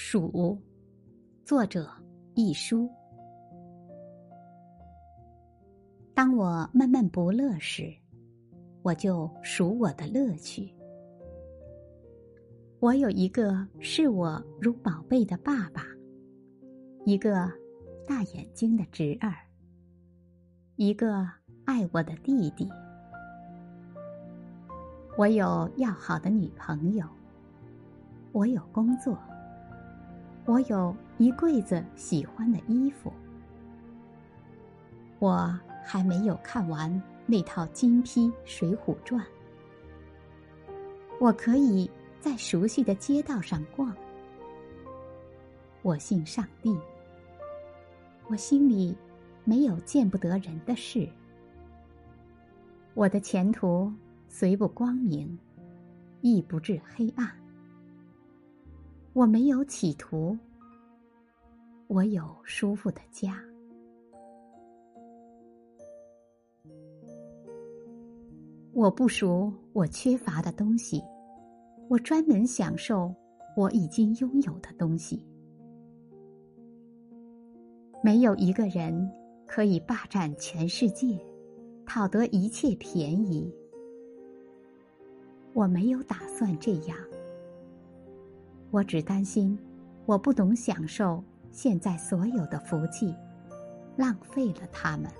数，作者一书。当我闷闷不乐时，我就数我的乐趣。我有一个视我如宝贝的爸爸，一个大眼睛的侄儿，一个爱我的弟弟。我有要好的女朋友，我有工作。我有一柜子喜欢的衣服，我还没有看完那套金批《水浒传》。我可以在熟悉的街道上逛。我信上帝。我心里没有见不得人的事。我的前途虽不光明，亦不至黑暗。我没有企图，我有舒服的家。我不熟我缺乏的东西，我专门享受我已经拥有的东西。没有一个人可以霸占全世界，讨得一切便宜。我没有打算这样。我只担心，我不懂享受现在所有的福气，浪费了他们。